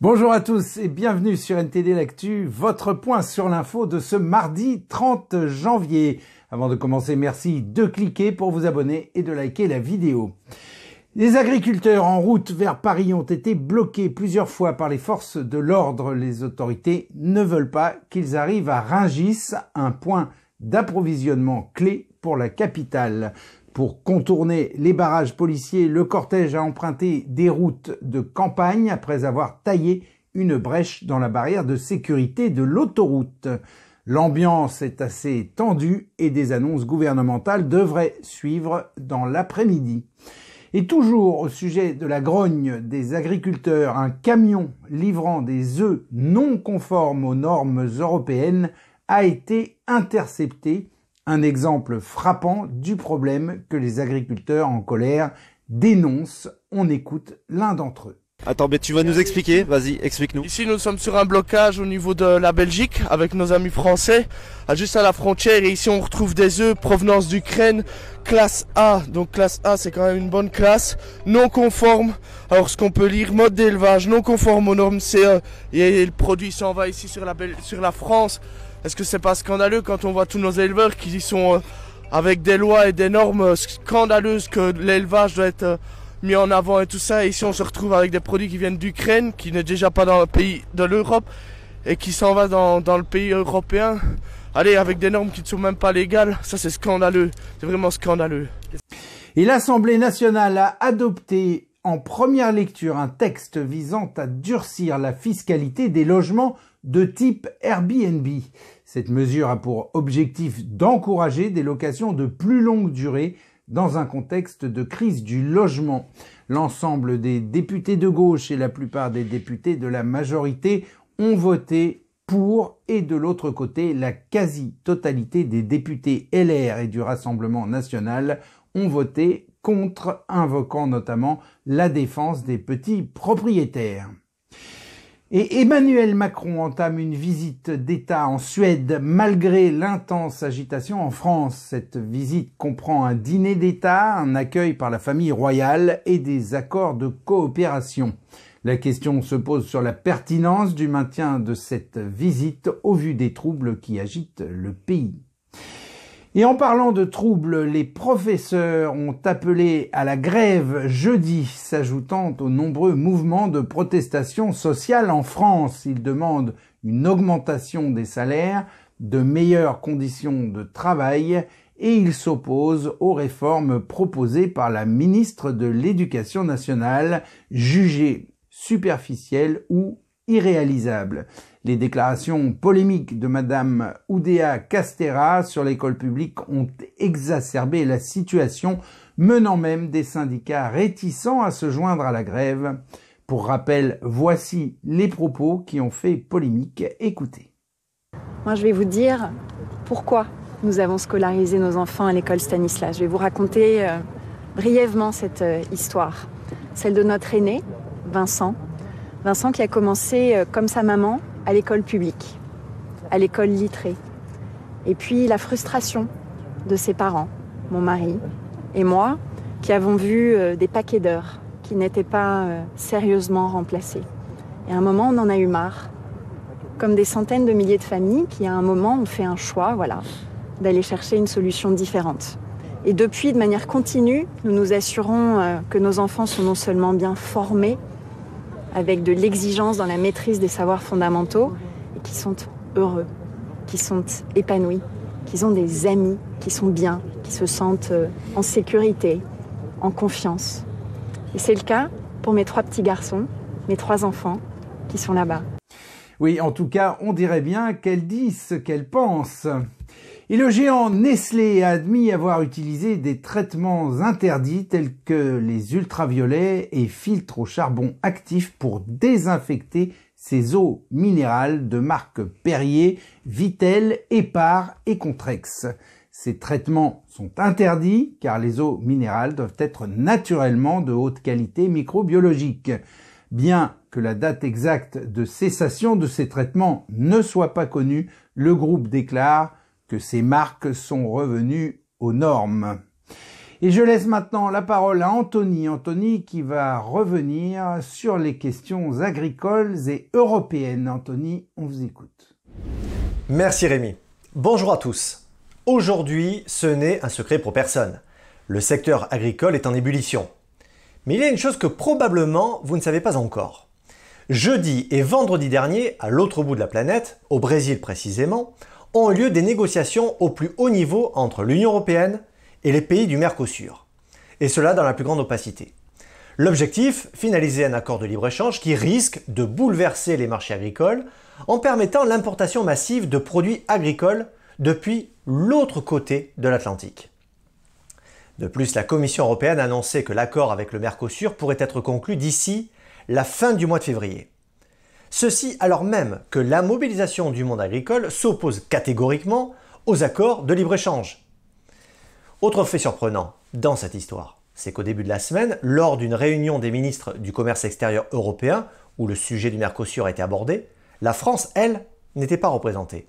Bonjour à tous et bienvenue sur NTD L'Actu, votre point sur l'info de ce mardi 30 janvier. Avant de commencer, merci de cliquer pour vous abonner et de liker la vidéo. Les agriculteurs en route vers Paris ont été bloqués plusieurs fois par les forces de l'ordre. Les autorités ne veulent pas qu'ils arrivent à Ringis, un point d'approvisionnement clé pour la capitale. Pour contourner les barrages policiers, le cortège a emprunté des routes de campagne après avoir taillé une brèche dans la barrière de sécurité de l'autoroute. L'ambiance est assez tendue et des annonces gouvernementales devraient suivre dans l'après-midi. Et toujours au sujet de la grogne des agriculteurs, un camion livrant des œufs non conformes aux normes européennes a été intercepté un exemple frappant du problème que les agriculteurs en colère dénoncent. On écoute l'un d'entre eux. Attends, mais tu vas nous expliquer, vas-y, explique-nous. Ici, nous sommes sur un blocage au niveau de la Belgique avec nos amis français, juste à la frontière. Et ici, on retrouve des œufs provenance d'Ukraine, classe A. Donc, classe A, c'est quand même une bonne classe, non conforme. Alors, ce qu'on peut lire, mode d'élevage non conforme aux normes CE. Et le produit s'en va ici sur la, sur la France. Est-ce que c'est pas scandaleux quand on voit tous nos éleveurs qui sont euh, avec des lois et des normes euh, scandaleuses que l'élevage doit être euh, mis en avant et tout ça? Et ici, on se retrouve avec des produits qui viennent d'Ukraine, qui n'est déjà pas dans le pays de l'Europe et qui s'en va dans, dans le pays européen? Allez, avec des normes qui ne sont même pas légales, ça c'est scandaleux. C'est vraiment scandaleux. Et l'Assemblée nationale a adopté en première lecture un texte visant à durcir la fiscalité des logements de type Airbnb. Cette mesure a pour objectif d'encourager des locations de plus longue durée dans un contexte de crise du logement. L'ensemble des députés de gauche et la plupart des députés de la majorité ont voté pour et de l'autre côté, la quasi-totalité des députés LR et du Rassemblement national ont voté contre, invoquant notamment la défense des petits propriétaires. Et Emmanuel Macron entame une visite d'État en Suède malgré l'intense agitation en France. Cette visite comprend un dîner d'État, un accueil par la famille royale et des accords de coopération. La question se pose sur la pertinence du maintien de cette visite au vu des troubles qui agitent le pays. Et en parlant de troubles, les professeurs ont appelé à la grève jeudi, s'ajoutant aux nombreux mouvements de protestation sociale en France. Ils demandent une augmentation des salaires, de meilleures conditions de travail et ils s'opposent aux réformes proposées par la ministre de l'Éducation nationale, jugées superficielles ou irréalisables les déclarations polémiques de Madame Oudéa Castera sur l'école publique ont exacerbé la situation, menant même des syndicats réticents à se joindre à la grève. Pour rappel, voici les propos qui ont fait polémique. Écoutez. Moi, je vais vous dire pourquoi nous avons scolarisé nos enfants à l'école Stanislas. Je vais vous raconter euh, brièvement cette euh, histoire. Celle de notre aîné, Vincent. Vincent qui a commencé euh, comme sa maman à l'école publique, à l'école littrée. Et puis la frustration de ses parents, mon mari et moi, qui avons vu euh, des paquets d'heures qui n'étaient pas euh, sérieusement remplacés. Et à un moment, on en a eu marre. Comme des centaines de milliers de familles qui, à un moment, ont fait un choix, voilà, d'aller chercher une solution différente. Et depuis, de manière continue, nous nous assurons que nos enfants sont non seulement bien formés, avec de l'exigence dans la maîtrise des savoirs fondamentaux et qui sont heureux, qui sont épanouis, qui ont des amis qui sont bien, qui se sentent euh, en sécurité, en confiance. Et c'est le cas pour mes trois petits garçons, mes trois enfants qui sont là-bas. Oui, en tout cas, on dirait bien qu'elle dit ce qu'elle pense. Et le géant Nestlé a admis avoir utilisé des traitements interdits tels que les ultraviolets et filtres au charbon actif pour désinfecter ses eaux minérales de marque Perrier, Vitel, Épar et Contrex. Ces traitements sont interdits car les eaux minérales doivent être naturellement de haute qualité microbiologique. Bien que la date exacte de cessation de ces traitements ne soit pas connue, le groupe déclare que ces marques sont revenues aux normes. Et je laisse maintenant la parole à Anthony. Anthony qui va revenir sur les questions agricoles et européennes. Anthony, on vous écoute. Merci Rémi. Bonjour à tous. Aujourd'hui, ce n'est un secret pour personne. Le secteur agricole est en ébullition. Mais il y a une chose que probablement vous ne savez pas encore. Jeudi et vendredi dernier, à l'autre bout de la planète, au Brésil précisément, ont eu lieu des négociations au plus haut niveau entre l'Union européenne et les pays du Mercosur. Et cela dans la plus grande opacité. L'objectif, finaliser un accord de libre-échange qui risque de bouleverser les marchés agricoles en permettant l'importation massive de produits agricoles depuis l'autre côté de l'Atlantique. De plus, la Commission européenne a annoncé que l'accord avec le Mercosur pourrait être conclu d'ici la fin du mois de février. Ceci alors même que la mobilisation du monde agricole s'oppose catégoriquement aux accords de libre-échange. Autre fait surprenant dans cette histoire, c'est qu'au début de la semaine, lors d'une réunion des ministres du commerce extérieur européen, où le sujet du Mercosur a été abordé, la France, elle, n'était pas représentée.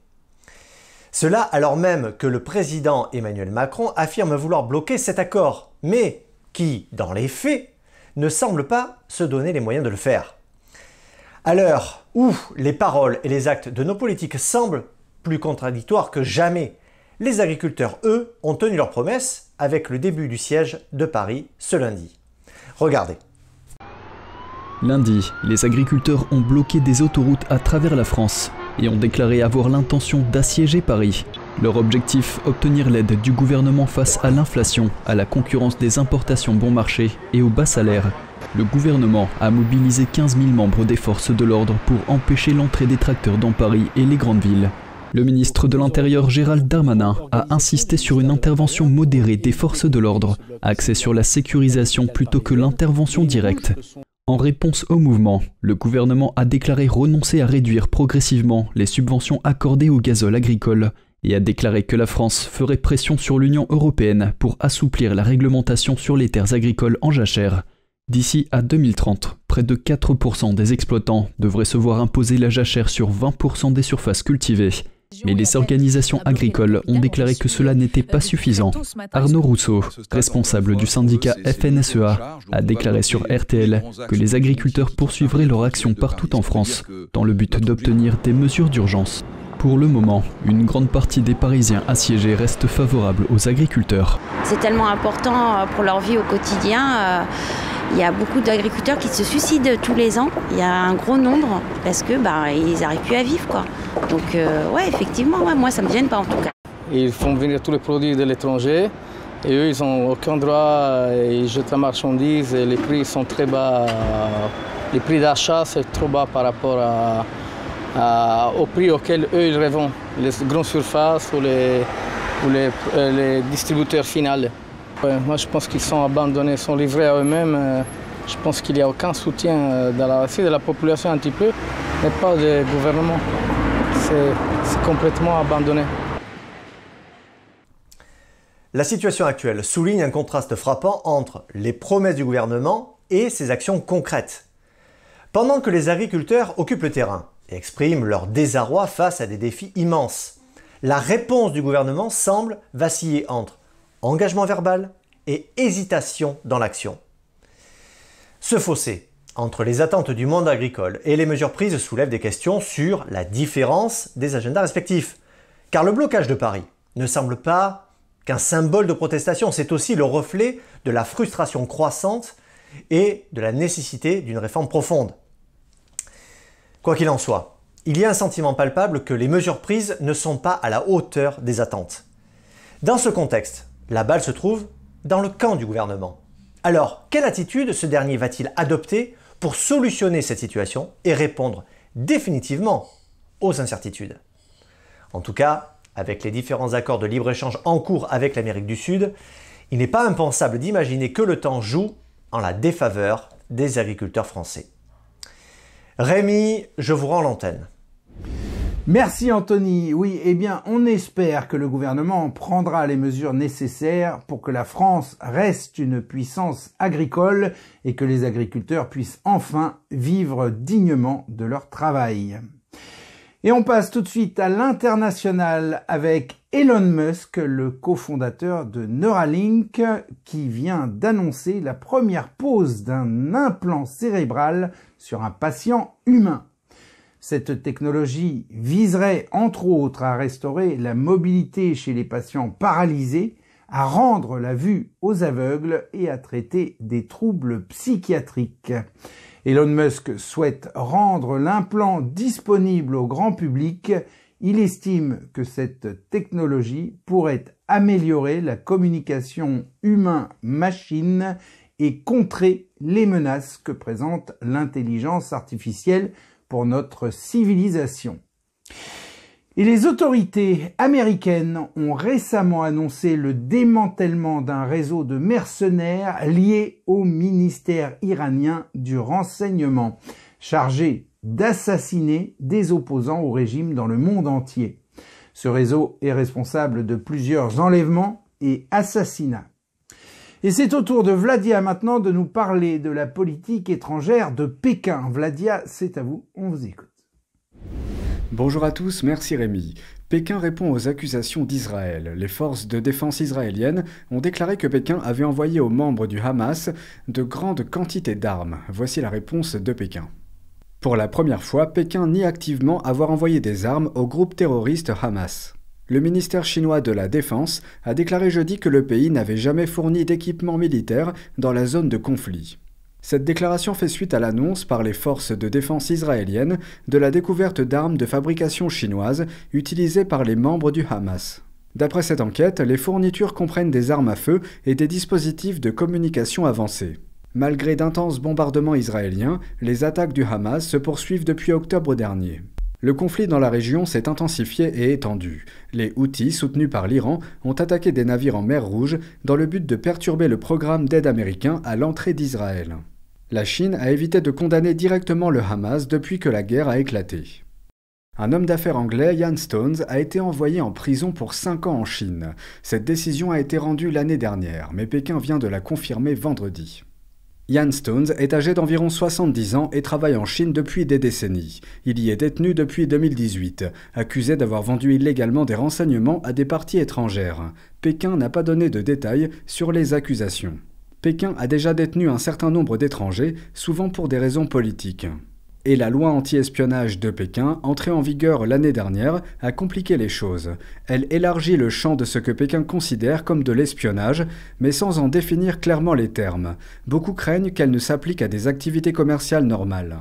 Cela alors même que le président Emmanuel Macron affirme vouloir bloquer cet accord, mais qui, dans les faits, ne semble pas se donner les moyens de le faire. À l'heure où les paroles et les actes de nos politiques semblent plus contradictoires que jamais, les agriculteurs, eux, ont tenu leur promesse avec le début du siège de Paris ce lundi. Regardez. Lundi, les agriculteurs ont bloqué des autoroutes à travers la France et ont déclaré avoir l'intention d'assiéger Paris. Leur objectif, obtenir l'aide du gouvernement face à l'inflation, à la concurrence des importations bon marché et aux bas salaires. Le gouvernement a mobilisé 15 000 membres des forces de l'ordre pour empêcher l'entrée des tracteurs dans Paris et les grandes villes. Le ministre de l'Intérieur Gérald Darmanin a insisté sur une intervention modérée des forces de l'ordre, axée sur la sécurisation plutôt que l'intervention directe. En réponse au mouvement, le gouvernement a déclaré renoncer à réduire progressivement les subventions accordées au gazole agricole et a déclaré que la France ferait pression sur l'Union européenne pour assouplir la réglementation sur les terres agricoles en jachère. D'ici à 2030, près de 4% des exploitants devraient se voir imposer la jachère sur 20% des surfaces cultivées. Mais les organisations agricoles ont déclaré que cela n'était pas suffisant. Arnaud Rousseau, responsable du syndicat FNSEA, a déclaré sur RTL que les agriculteurs poursuivraient leur action partout en France dans le but d'obtenir des mesures d'urgence. Pour le moment, une grande partie des Parisiens assiégés restent favorables aux agriculteurs. C'est tellement important pour leur vie au quotidien. Il y a beaucoup d'agriculteurs qui se suicident tous les ans. Il y a un gros nombre parce que bah, ils n'arrivent plus à vivre. Quoi. Donc euh, ouais, effectivement, moi ça ne me gêne pas en tout cas. Ils font venir tous les produits de l'étranger et eux, ils n'ont aucun droit, ils jettent la marchandise et les prix sont très bas. Les prix d'achat, c'est trop bas par rapport à, au prix auquel eux, ils revendent, les grandes surfaces ou les, ou les, les distributeurs finaux. Moi, je pense qu'ils sont abandonnés, sont livrés à eux-mêmes. Je pense qu'il n'y a aucun soutien de la, de la population un petit peu, mais pas du gouvernement. C'est complètement abandonné. La situation actuelle souligne un contraste frappant entre les promesses du gouvernement et ses actions concrètes. Pendant que les agriculteurs occupent le terrain et expriment leur désarroi face à des défis immenses, la réponse du gouvernement semble vaciller entre engagement verbal et hésitation dans l'action. Ce fossé entre les attentes du monde agricole et les mesures prises soulève des questions sur la différence des agendas respectifs. Car le blocage de Paris ne semble pas qu'un symbole de protestation, c'est aussi le reflet de la frustration croissante et de la nécessité d'une réforme profonde. Quoi qu'il en soit, il y a un sentiment palpable que les mesures prises ne sont pas à la hauteur des attentes. Dans ce contexte, la balle se trouve dans le camp du gouvernement. Alors, quelle attitude ce dernier va-t-il adopter pour solutionner cette situation et répondre définitivement aux incertitudes? En tout cas, avec les différents accords de libre-échange en cours avec l'Amérique du Sud, il n'est pas impensable d'imaginer que le temps joue en la défaveur des agriculteurs français. Rémi, je vous rends l'antenne. Merci Anthony. Oui, eh bien, on espère que le gouvernement prendra les mesures nécessaires pour que la France reste une puissance agricole et que les agriculteurs puissent enfin vivre dignement de leur travail. Et on passe tout de suite à l'international avec Elon Musk, le cofondateur de Neuralink, qui vient d'annoncer la première pose d'un implant cérébral sur un patient humain. Cette technologie viserait entre autres à restaurer la mobilité chez les patients paralysés, à rendre la vue aux aveugles et à traiter des troubles psychiatriques. Elon Musk souhaite rendre l'implant disponible au grand public. Il estime que cette technologie pourrait améliorer la communication humain-machine et contrer les menaces que présente l'intelligence artificielle pour notre civilisation. Et les autorités américaines ont récemment annoncé le démantèlement d'un réseau de mercenaires liés au ministère iranien du renseignement, chargé d'assassiner des opposants au régime dans le monde entier. Ce réseau est responsable de plusieurs enlèvements et assassinats. Et c'est au tour de Vladia maintenant de nous parler de la politique étrangère de Pékin. Vladia, c'est à vous, on vous écoute. Bonjour à tous, merci Rémi. Pékin répond aux accusations d'Israël. Les forces de défense israéliennes ont déclaré que Pékin avait envoyé aux membres du Hamas de grandes quantités d'armes. Voici la réponse de Pékin. Pour la première fois, Pékin nie activement avoir envoyé des armes au groupe terroriste Hamas. Le ministère chinois de la Défense a déclaré jeudi que le pays n'avait jamais fourni d'équipement militaire dans la zone de conflit. Cette déclaration fait suite à l'annonce par les forces de défense israéliennes de la découverte d'armes de fabrication chinoise utilisées par les membres du Hamas. D'après cette enquête, les fournitures comprennent des armes à feu et des dispositifs de communication avancés. Malgré d'intenses bombardements israéliens, les attaques du Hamas se poursuivent depuis octobre dernier. Le conflit dans la région s'est intensifié et étendu. Les Houthis, soutenus par l'Iran, ont attaqué des navires en mer Rouge dans le but de perturber le programme d'aide américain à l'entrée d'Israël. La Chine a évité de condamner directement le Hamas depuis que la guerre a éclaté. Un homme d'affaires anglais, Ian Stones, a été envoyé en prison pour 5 ans en Chine. Cette décision a été rendue l'année dernière, mais Pékin vient de la confirmer vendredi. Ian Stones est âgé d'environ 70 ans et travaille en Chine depuis des décennies. Il y est détenu depuis 2018, accusé d'avoir vendu illégalement des renseignements à des parties étrangères. Pékin n'a pas donné de détails sur les accusations. Pékin a déjà détenu un certain nombre d'étrangers, souvent pour des raisons politiques. Et la loi anti-espionnage de Pékin, entrée en vigueur l'année dernière, a compliqué les choses. Elle élargit le champ de ce que Pékin considère comme de l'espionnage, mais sans en définir clairement les termes. Beaucoup craignent qu'elle ne s'applique à des activités commerciales normales.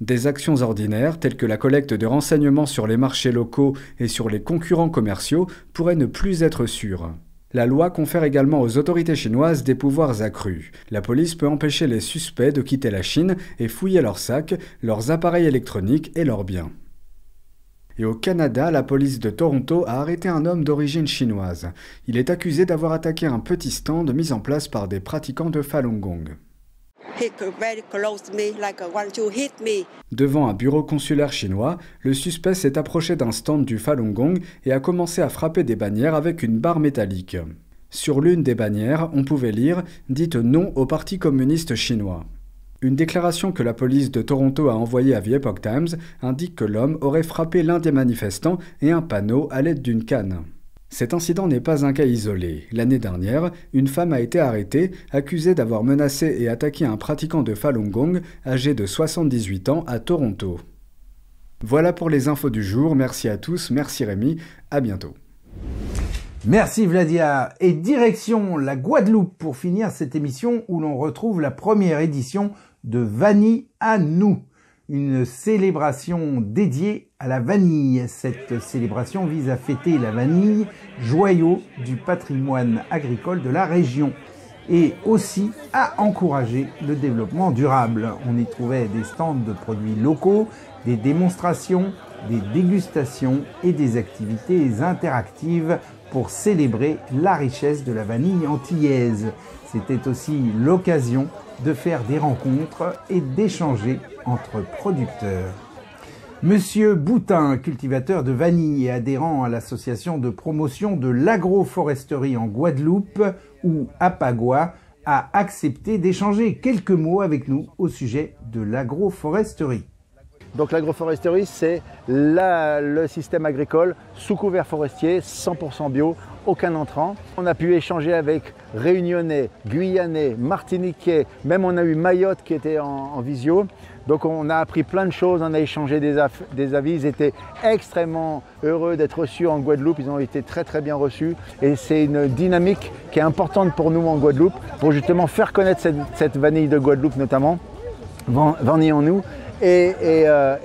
Des actions ordinaires, telles que la collecte de renseignements sur les marchés locaux et sur les concurrents commerciaux, pourraient ne plus être sûres. La loi confère également aux autorités chinoises des pouvoirs accrus. La police peut empêcher les suspects de quitter la Chine et fouiller leurs sacs, leurs appareils électroniques et leurs biens. Et au Canada, la police de Toronto a arrêté un homme d'origine chinoise. Il est accusé d'avoir attaqué un petit stand mis en place par des pratiquants de Falun Gong. Devant un bureau consulaire chinois, le suspect s'est approché d'un stand du Falun Gong et a commencé à frapper des bannières avec une barre métallique. Sur l'une des bannières, on pouvait lire Dites non au Parti communiste chinois. Une déclaration que la police de Toronto a envoyée à The Epoch Times indique que l'homme aurait frappé l'un des manifestants et un panneau à l'aide d'une canne. Cet incident n'est pas un cas isolé. L'année dernière, une femme a été arrêtée, accusée d'avoir menacé et attaqué un pratiquant de Falun Gong âgé de 78 ans à Toronto. Voilà pour les infos du jour. Merci à tous. Merci Rémi. À bientôt. Merci Vladia. Et direction la Guadeloupe pour finir cette émission où l'on retrouve la première édition de Vanille à nous une célébration dédiée à la vanille. Cette célébration vise à fêter la vanille, joyau du patrimoine agricole de la région, et aussi à encourager le développement durable. On y trouvait des stands de produits locaux, des démonstrations, des dégustations et des activités interactives pour célébrer la richesse de la vanille antillaise. C'était aussi l'occasion de faire des rencontres et d'échanger entre producteurs. Monsieur Boutin, cultivateur de vanille et adhérent à l'association de promotion de l'agroforesterie en Guadeloupe ou Apagua, a accepté d'échanger quelques mots avec nous au sujet de l'agroforesterie. Donc l'agroforesterie, c'est le système agricole sous couvert forestier, 100% bio, aucun entrant. On a pu échanger avec Réunionnais, Guyanais, Martiniquais, même on a eu Mayotte qui était en, visio. Donc on a appris plein de choses, on a échangé des, avis, ils étaient extrêmement heureux d'être reçus en Guadeloupe, ils ont été très très bien reçus. Et c'est une dynamique qui est importante pour nous en Guadeloupe pour justement faire connaître cette, vanille de Guadeloupe notamment, vendillons-nous, et, euh,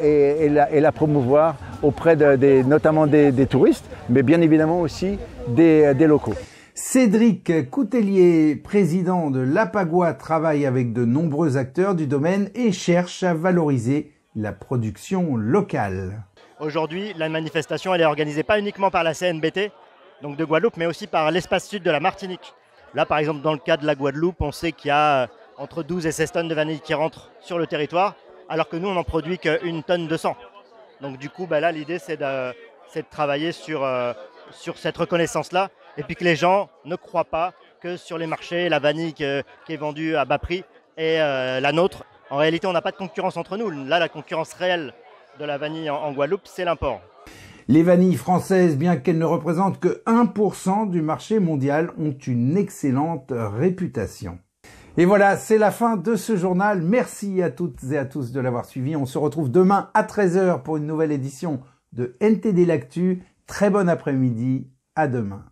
et, la, promouvoir auprès de, notamment des, touristes, mais bien évidemment aussi des, locaux. Cédric Coutellier, président de l'Apagua, travaille avec de nombreux acteurs du domaine et cherche à valoriser la production locale. Aujourd'hui, la manifestation elle est organisée pas uniquement par la CNBT, donc de Guadeloupe, mais aussi par l'espace sud de la Martinique. Là, par exemple, dans le cas de la Guadeloupe, on sait qu'il y a euh, entre 12 et 16 tonnes de vanille qui rentrent sur le territoire, alors que nous, on n'en produit qu'une tonne de sang. Donc du coup, bah, là, l'idée, c'est de, travailler sur, euh, sur cette reconnaissance-là, et puis que les gens ne croient pas que sur les marchés, la vanille qui est vendue à bas prix est euh, la nôtre. En réalité, on n'a pas de concurrence entre nous. Là, la concurrence réelle de la vanille en Guadeloupe, c'est l'import. Les vanilles françaises, bien qu'elles ne représentent que 1% du marché mondial, ont une excellente réputation. Et voilà, c'est la fin de ce journal. Merci à toutes et à tous de l'avoir suivi. On se retrouve demain à 13h pour une nouvelle édition de NTD L'Actu. Très bon après-midi. À demain.